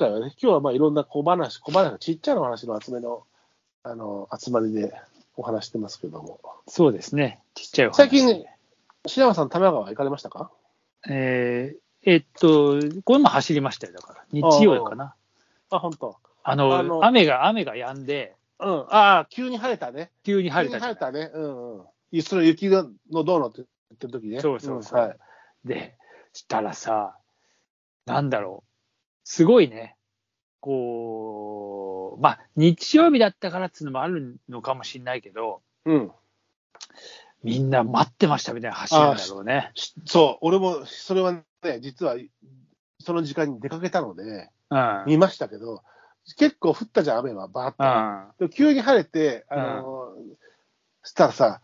回はね、今日はまあいろんな小話、小話、ちっちゃな話の集めの、あの、集まりでお話してますけども。そうですね。ちっちゃいお話。最近、白山さん、多摩川行かれましたか？えー、えっと、これも走りましたよ、だから。日曜かな。あ、本当。あの、あの雨が、雨が止んで、うん。ああ、急に晴れたね。急に晴れた急に晴れたね。うんうん。その雪のどうのって言ってる時ね。そうそうそう。んはい。で、したらさ、なんだろう。すごいね。こう、まあ、日曜日だったからっていうのもあるのかもしれないけど、うん。みんな待ってましたみたいな走るんだろうね。しそう、俺も、それはね、実は、その時間に出かけたので、うん。見ましたけど、結構降ったじゃん、雨は、バーっと。でも急に晴れて、あのしたらさ、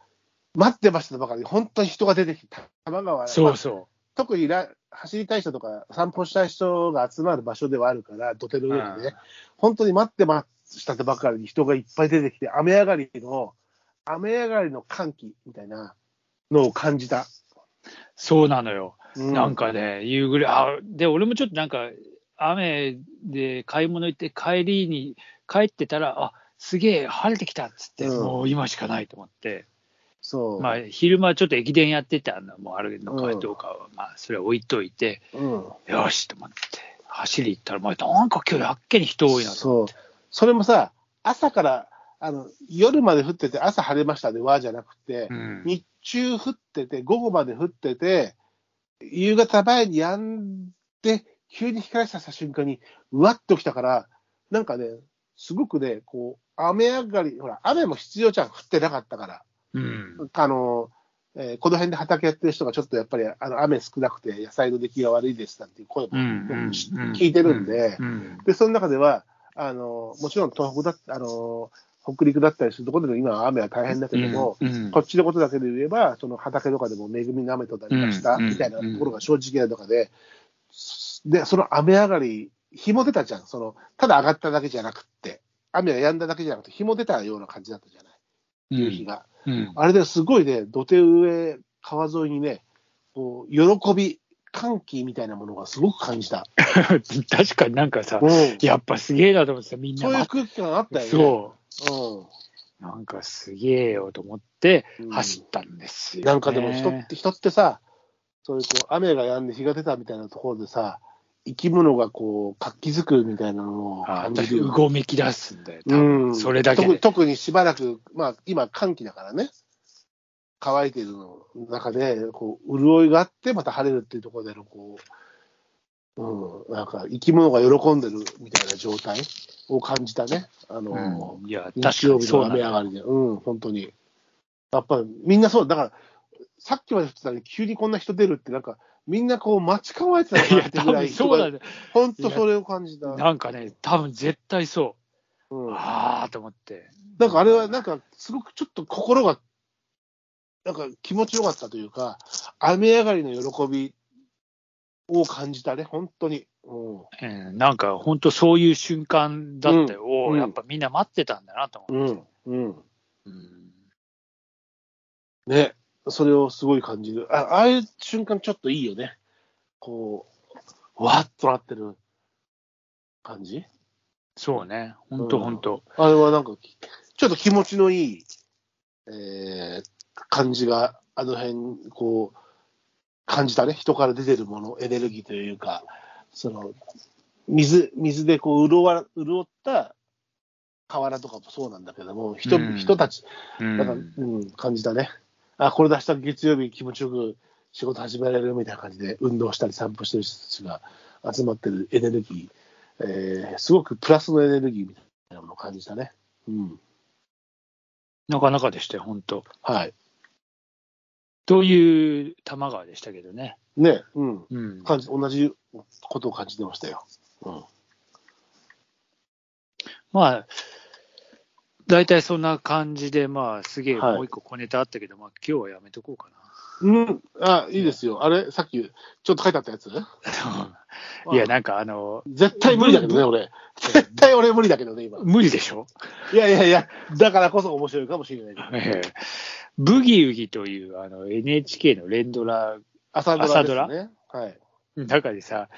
待ってましたばかりに、本当に人が出てきた、多摩川、まあそうそ特にら走りたい人とか、散歩したい人が集まる場所ではあるから、土手の上にね、うん本当に待ってましたってばかりに人がいっぱい出てきて、雨上がりの、雨上がりの歓喜みたいなのを感じた。う。そうなのよ。うなんかね、夕暮れ、あ、で、俺もちょっとなんか、雨で買い物行って帰りに帰ってたら、あ、すげえ晴れてきたっつって、うんもう今しかないと思って、そう。まあ、昼間ちょっと駅伝やってたのもあるのかうんどうかは、まあ、それは置いといて、うん。よしと思って、走り行ったら、まあ、なんか今日やっけに人多いなと。そう。それもさ、朝から、あの、夜まで降ってて、朝晴れましたでわーじゃなくて、うん日中降ってて、午後まで降ってて、夕方前に止んで、急に光らせた瞬間に、うわっと来たから、なんかね、すごくね、こう、雨上がり、ほら、雨も必要じゃん、降ってなかったから。うん。あの、えーこの辺で畑やってる人がちょっとやっぱり、あの、雨少なくて野菜の出来が悪いですなんていう声も、うん。うん聞いてるんで、うん。で、その中では、あの、もちろん東北だっあの、北陸だったりするところでの今は雨は大変だけども、うんこっちのことだけで言えば、その畑とかでも恵みの雨となりました、うんみたいなところが正直な中で、で、その雨上がり、日も出たじゃん。その、ただ上がっただけじゃなくって、雨が止んだだけじゃなくて、日も出たような感じだったじゃない。夕日が。うん。あれですごいね、土手上、川沿いにね、こう、喜び、歓喜みたいなものがすごく感じた。確かになんかさ、うんやっぱすげえなと思ってさ、みんなそういう空気感あったよね。そう。なんかすげえよと思ってうん走ったんですよ、ねなんかでも人って、人ってさ、そういうこう雨が止んで日が出たみたいなところでさ、生き物がこう活気づくみたいなのをあ感じる。よね、うごめき出すんだよ、多う分ん、それだけで。特特にしばらく、まあ、今、寒気だからね、乾いているの中でこう、潤いがあって、また晴れるっていうところでのこう、うん、なんか生き物が喜んでるみたいな状態を感じたね、あの、うん。いや、日曜日の雨上がりで、うん、本当に。やっぱりみんなそう、だ。から、さっきまで降ってたのに急にこんな人出るって、なんか、みんなこう待ち構えてたのいや、多分そうだよ。本当それを感じた。なんかね、多分絶対そうう。ん、ああと思って。なんかあれは、なんか、すごくちょっと心が、なんか気持ちよかったというか、雨上がりの喜びを感じたね、本当に。うんうんなんか本当そういう瞬間だったよ。うんやっぱみんな待ってたんだなと思って。うん、うん。うんね、それをすごい感じる。あああいう瞬間ちょっといいよね。こう、わっとなってる感じ？そうね。本当本当。あれはなんか、ちょっと気持ちのいい、えー感じが、あの辺、こう、感じたね。人から出てるもの、エネルギーというか、その、水、水でこう潤わ、潤った河原とかもそうなんだけども、人、うん人たち、うんなんか、うん、感じたね。あ、これ出したら月曜日気持ちよく仕事始められるみたいな感じで、運動したり散歩してる人たちが集まってるエネルギー、えーすごくプラスのエネルギーみたいなものを感じたね。うん。なかなかでしたよ、本当。はい。という多摩川でしたけどね。ね、うん。うん。感じ、同じことを感じてましたよ。うん。まあ、大体そんな感じで、まあ、すげえはいもう一個小ネタあったけど、まあ、今日はやめとこうかうん。あ、いいですよ。あれさっき、ちょっと書いてあったやつ？な。いや、なんかあの、絶対無理だけどね、俺。絶対俺無理だけどね、今。無理でしょ？いやいやいや、だからこそ面白いかもしれないけど。ええブギウギというあの NHK の連ドラ朝ドラです朝ドね。はい。の中でさ、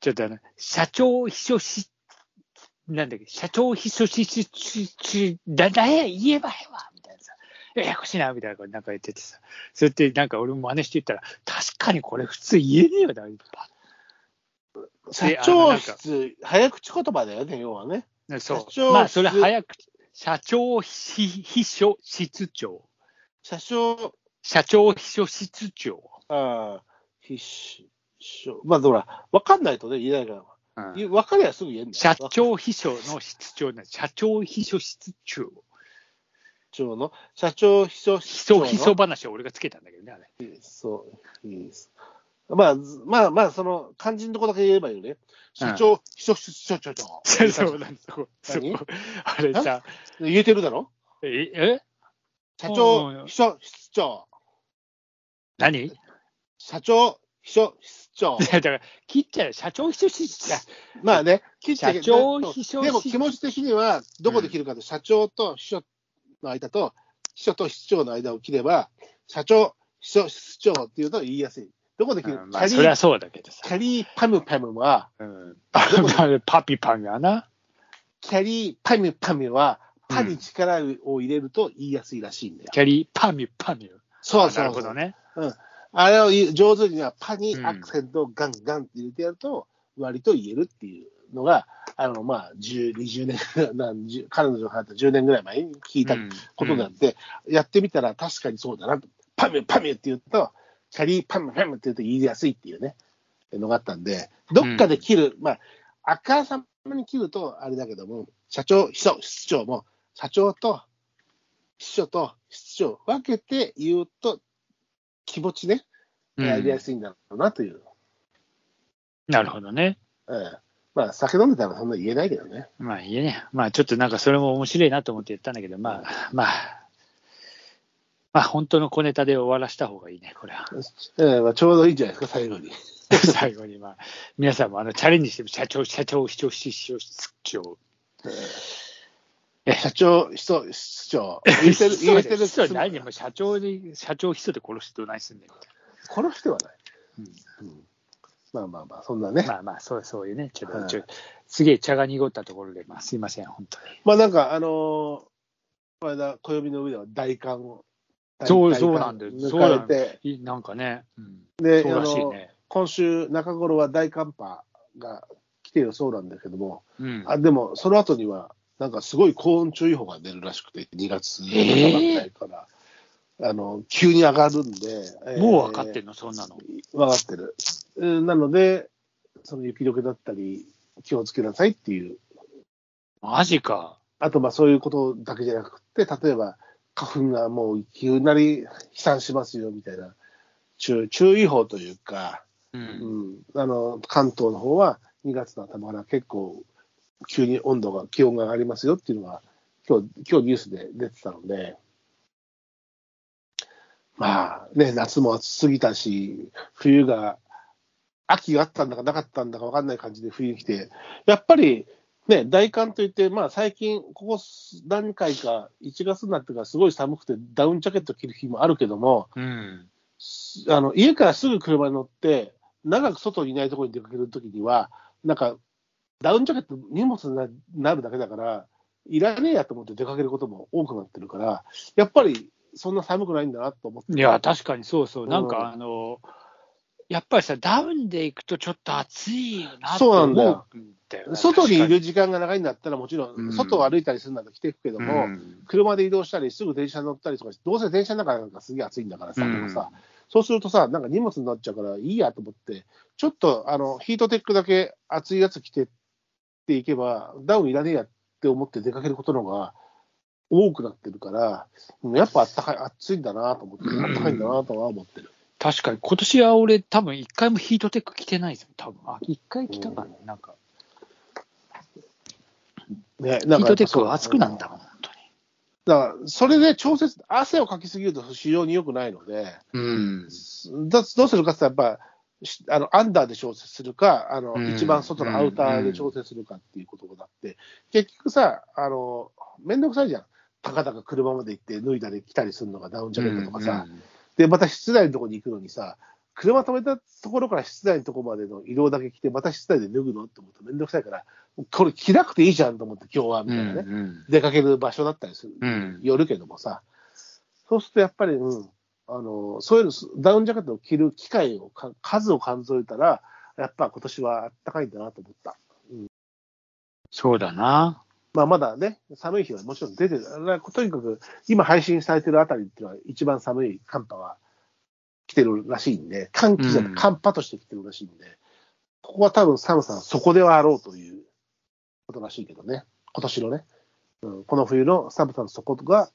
ちょっとあの、社長秘書室なんだっけ、社長秘書しししし、だ、だや、言えばええわみたいなさ、ややこしいな、みたいなことなんか言っててさ、それってなんか俺も真似して言ったら、確かにこれ普通言えねえよだ、社長室、早口言葉だよね、要はね。そう。まあ、それ早く、社長秘秘書室長。社長。社長秘書室長。ああ、秘書。まあ、ほら、わかんないとね、言えないから。うん、分かりゃすぐ言えんだ社長秘書の室長な社長秘書室長。長の社長秘書室長の。秘書話は俺がつけたんだけどね、あれ。そう、いいです。まあ、まあまあ、その、肝心のとこだけ言えばいいよね。社長、うん、秘書室長長長。そうなんですそあれさ。言えてるだろ？え？え？社長、秘書室長。何？社長、秘書室長。だから、切っちゃう。社長秘書室長。まあね、切っちゃう。社長秘書でも気持ち的には、どこで切るかと、社長と秘書の間と、秘書と室長の間を切れば、社長、秘書室長っていうと言いやすい。どこで切る、うん、まあ、そりゃそうだけどさ。キャリーパムパムは、うん、パピパムやな。キャリーパムパムは、パに力を入れると言いやすいらしいんだよ。キャリーパミュパミュ。そうそうなるほどね。うん。あれを上手にはパにアクセントをガンガンって入れてやると、割と言えるっていうのが、あの、まあ、10、20年、何十、彼女がった10年ぐらい前に聞いたことなんで、うん、やってみたら確かにそうだなと。パミュパミュって言うと、キャリーパムパムって言うと言いやすいっていうね、のがあったんで、どっかで切る、うん、まあ、あからさまに切るとあれだけども、社長、秘書、室長も、社長と秘書と室長分けて言うと、気持ちね、やりやすいんだろうなという。なるほどね。ええ。まあ、酒飲んでたらそんな言えないけどね。まあ、言えねまあ、ちょっとなんかそれも面白いなと思って言ったんだけど、まあ、まあ、まあ、本当の小ネタで終わらした方がいいね、これは。ええまあ、ちょうどいいんじゃないですか、最後に。最後に、まあ、皆さんもあのチャレンジして、社長、社長、市長、市長、市長。え社長、市長、市長。言えてる、言えてる。何も社長で、社長、人で殺してどないすんねん。殺してはない。うん、うん、まあまあまあ、そんなね。まあまあ、そうそういうね。ちょっと、ちょすげえ茶が濁ったところで、まあすいません、本当に。まあなんか、あのー、この間、暦の上では大寒を。そうそうなんです。そうなんでなんかね。うん、で、そうらしいね。今週中頃は大寒波が来てるそうなんだけども、うん、あでもその後には、なんかすごい高温注意報が出るらしくて、2月ぐらいから。えー、あの急に上がるんで、もう分かってんの、そんなの。分かってる。なので、その雪解けだったり、気をつけなさいっていう。マジか。あと、まあそういうことだけじゃなくて、例えば、花粉がもう急なり飛散しますよみたいな注注意報というか、うん、うん、あの関東の方は2月の頭から結構急に温度が、気温が上がりますよっていうのが、今日、今日ニュースで出てたので、まあね、夏も暑すぎたし、冬が、秋があったんだかなかったんだか分かんない感じで冬来て、やっぱりね、大寒といって、まあ最近、ここ何回か、1月になってからすごい寒くて、ダウンジャケット着る日もあるけども、うん、あの家からすぐ車に乗って、長く外にいないところに出かけるときには、なんか、ダウンジャケット、荷物になるだけだから、いらねえやと思って出かけることも多くなってるから、やっぱりそんな寒くないんだなと思って。いや、確かにそうそう、なんか、あの、やっぱりさ、ダウンで行くとちょっと暑いよなと思うんだよ。外にいる時間が長いんだったら、もちろん、外を歩いたりするんだと着ていくけども、うん、車で移動したり、すぐ電車に乗ったりとかどうせ電車の中なんかすげえ暑いんだからさ、うん、さそうするとさ、なんか荷物になっちゃうから、いいやと思って、ちょっとあのヒートテックだけ暑いやつ着てっていけば、ダウンいらねえやって思って出かけることの方が多くなってるから、やっぱあったかい、暑いんだなと思って、あったかいんだなとは思ってる。確かに、今年は俺、多分一回もヒートテック着てないですよ、多分あ、一回着たかな、うん、なんか。ね、なんかヒートテックは熱くなんだもん、本当に。だから、それで調節、汗をかきすぎると非常に良くないので、うん、どうするかってやっぱ、あのアンダーで調節するか、あの、うん、一番外のアウターで調整するかっていうことだって、結局さ、あの、めんどくさいじゃん。たかだか車まで行って脱いだり着たりするのがダウンジャケットとかさ、うん。うん、で、また室内のところに行くのにさ、車止めたところから室内のところまでの移動だけ着て、また室内で脱ぐのって思うとめんどくさいから、これ着なくていいじゃんと思って、今日は、みたいなね、うん出かける場所だったりする、うん。よるけどもさ、そうするとやっぱり、うん、あの、そういうの、ダウンジャケットを着る機会をか、数を数えたら、やっぱ今年はあったかいんだなと思った。そうだな。まあ、まだね、寒い日はもちろん出てる。とにかく、今配信されてるあたりっていうのは、一番寒い寒波は来てるらしいんで、寒気じゃなうんい、寒波として来てるらしいんで、ここは多分寒さはそこではあろうということらしいけどね、今年のね、うん、この冬の寒さの底が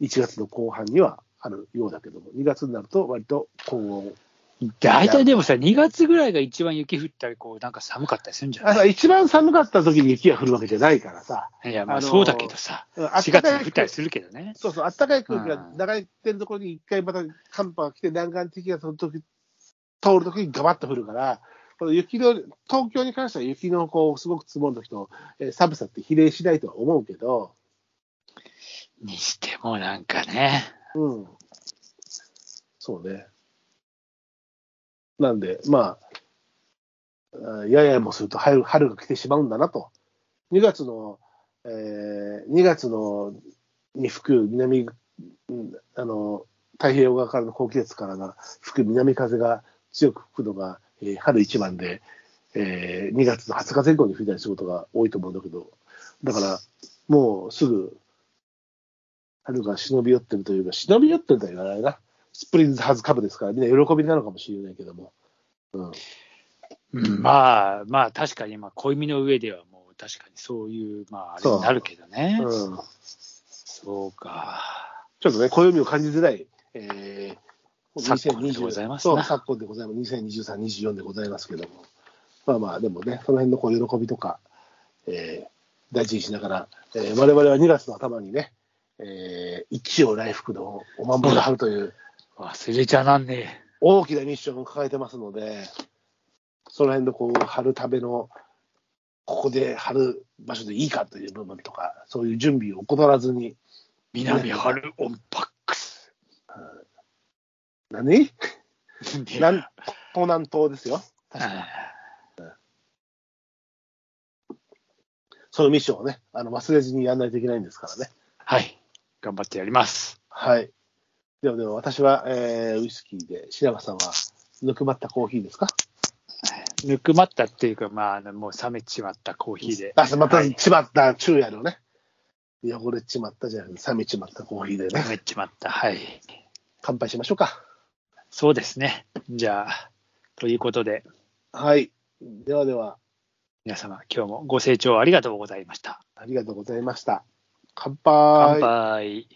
1月の後半にはあるようだけども、2月になると割と高温。大体でもさ、2月ぐらいが一番雪降ったり、こう、なんか寒かったりするんじゃない？あ一番寒かった時に雪が降るわけじゃないからさ、いや、まああのーそうだけどさ、うん4月に降ったりするけどね。そうそう、暖かい空気がうん流れてるところに一回また寒波が来て、南岸的がその時通るときにガバッと降るから、この雪の、東京に関しては雪のこうすごく積もるときと、えー寒さって比例しないとは思うけど、にしてもなんかね、うん。そうね。なんで、まあ、あややもすると春春が来てしまうんだなと。2月の、えー、2月のに吹く南、あの、太平洋側からの高気圧からが吹く南風が強く吹くのが、えー春一番で、えー2月の20日前後に吹いたりすることが多いと思うんだけど、だから、もうすぐ、春が忍び寄ってるというか、忍び寄ってるとは言わないな。スプリングハズカブですから、みんな喜びなのかもしれないけども。うん。うんまあまあ確かに、まあ暦の上ではもう確かにそういう、まああれになるけどね。うん、そうか。ちょっとね、暦を感じづらい、えー、昨今でございますなそう、昨今でございます。2023、24でございますけども。まあまあ、でもね、その辺のこう喜びとか、えー、大事にしながら、えー、我々は2月の頭にね、えー、一応来福のお守りが春という。忘れちゃなんね大きなミッションを抱えてますので、その辺のこう、春食べの、ここで春場所でいいかという部分とか、そういう準備を怠らずに、南春オンパックス。何？いや。南東南東ですよ。確かに。あそのミッションをね、あの忘れずにやらないといけないんですからね。はい。頑張ってやります。はい。でもでも私は、えー、ウイスキーで、白川さんは、ぬくまったコーヒーですか？ぬくまったっていうか、まああの、もう冷めちまったコーヒーで。あ、また、はいちまった昼夜のね、汚れちまったじゃなくて、冷めちまったコーヒーでね冷、めちまった。はい。乾杯しましょうか。そうですね。じゃあ、ということで、はい。ではでは、皆様、今日もご清聴ありがとうございました。ありがとうございました。乾杯。乾杯。